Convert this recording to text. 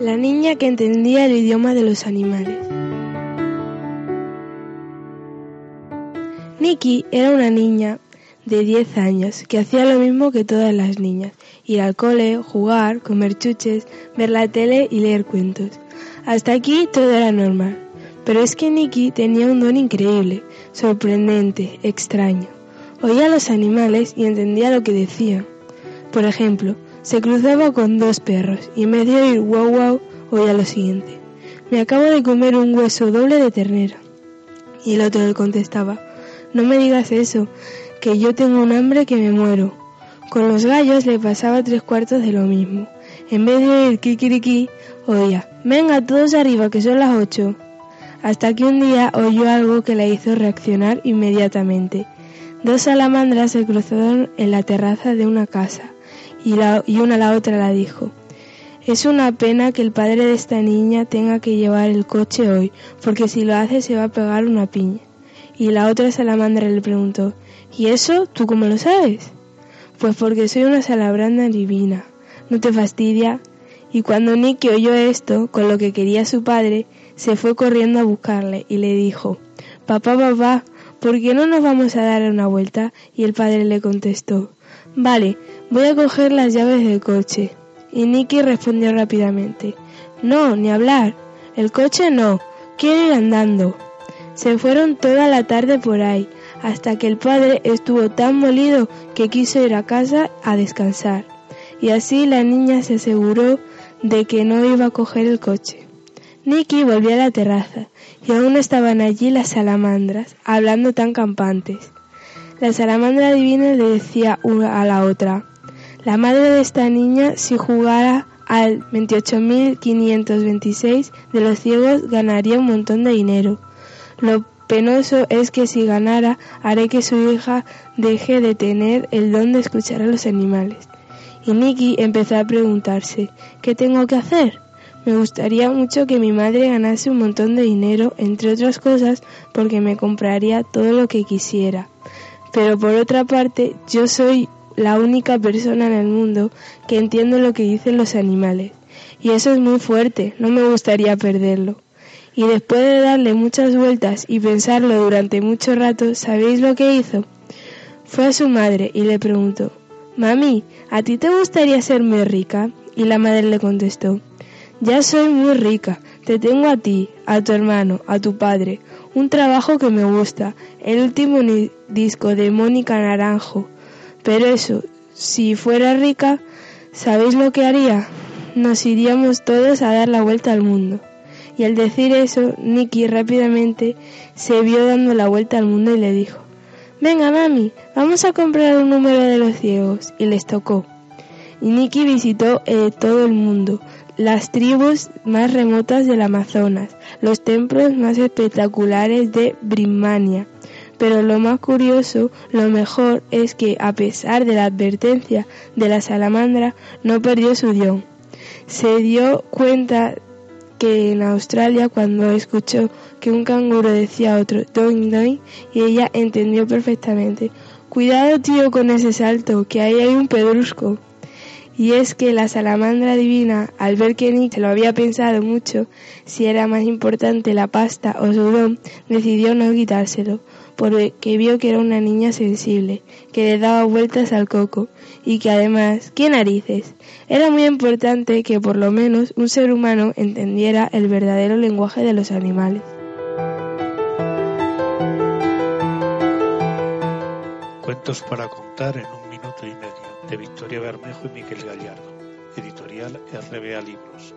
La niña que entendía el idioma de los animales. Nikki era una niña de 10 años que hacía lo mismo que todas las niñas, ir al cole, jugar, comer chuches, ver la tele y leer cuentos. Hasta aquí todo era normal. Pero es que Nikki tenía un don increíble, sorprendente, extraño. Oía a los animales y entendía lo que decían. Por ejemplo, se cruzaba con dos perros y en vez de oír wow wow, oía lo siguiente. Me acabo de comer un hueso doble de ternera. Y el otro le contestaba, no me digas eso, que yo tengo un hambre que me muero. Con los gallos le pasaba tres cuartos de lo mismo. En vez de oír kikiriki, oía, venga todos arriba que son las ocho. Hasta que un día oyó algo que la hizo reaccionar inmediatamente. Dos salamandras se cruzaron en la terraza de una casa y, una a la otra la dijo. Es una pena que el padre de esta niña tenga que llevar el coche hoy, porque si lo hace se va a pegar una piña. Y la otra salamandra le preguntó, ¿y eso tú cómo lo sabes? Pues porque soy una salamandra divina. ¿No te fastidia? Y cuando Nicky oyó esto, con lo que quería su padre, se fue corriendo a buscarle y le dijo, Papá, papá, ¿por qué no nos vamos a dar una vuelta? Y el padre le contestó, Vale, voy a coger las llaves del coche. Y Nicky respondió rápidamente, No, ni hablar. El coche no, quiero ir andando. Se fueron toda la tarde por ahí, hasta que el padre estuvo tan molido que quiso ir a casa a descansar. Y así la niña se aseguró de que no iba a coger el coche. Nicky volvió a la terraza y aún estaban allí las salamandras, hablando tan campantes. La salamandra divina le decía una a la otra, la madre de esta niña si jugara al 28.526 de los ciegos ganaría un montón de dinero. Lo penoso es que si ganara haré que su hija deje de tener el don de escuchar a los animales. Y Nicky empezó a preguntarse, ¿qué tengo que hacer? Me gustaría mucho que mi madre ganase un montón de dinero, entre otras cosas, porque me compraría todo lo que quisiera. Pero por otra parte, yo soy la única persona en el mundo que entiende lo que dicen los animales. Y eso es muy fuerte, no me gustaría perderlo. Y después de darle muchas vueltas y pensarlo durante mucho rato, ¿sabéis lo que hizo? Fue a su madre y le preguntó, Mami, ¿a ti te gustaría ser muy rica? Y la madre le contestó, Ya soy muy rica, te tengo a ti, a tu hermano, a tu padre, un trabajo que me gusta, el último disco de Mónica Naranjo. Pero eso, si fuera rica, ¿sabéis lo que haría? Nos iríamos todos a dar la vuelta al mundo. Y al decir eso, Nicky rápidamente se vio dando la vuelta al mundo y le dijo, Venga, mami, vamos a comprar un número de los ciegos. Y les tocó. Nicky visitó eh, todo el mundo, las tribus más remotas del Amazonas, los templos más espectaculares de Birmania. Pero lo más curioso, lo mejor, es que a pesar de la advertencia de la salamandra, no perdió su guion. Se dio cuenta que en Australia cuando escuchó que un canguro decía a otro doing doing y ella entendió perfectamente. Cuidado tío con ese salto, que ahí hay un pedrusco. Y es que la salamandra divina, al ver que Nick se lo había pensado mucho, si era más importante la pasta o su don, decidió no quitárselo, porque vio que era una niña sensible, que le daba vueltas al coco, y que además, ¿qué narices? Era muy importante que por lo menos un ser humano entendiera el verdadero lenguaje de los animales. Cuentos para contar en un minuto y medio de Victoria Bermejo y Miguel Gallardo. Editorial RBA Libros.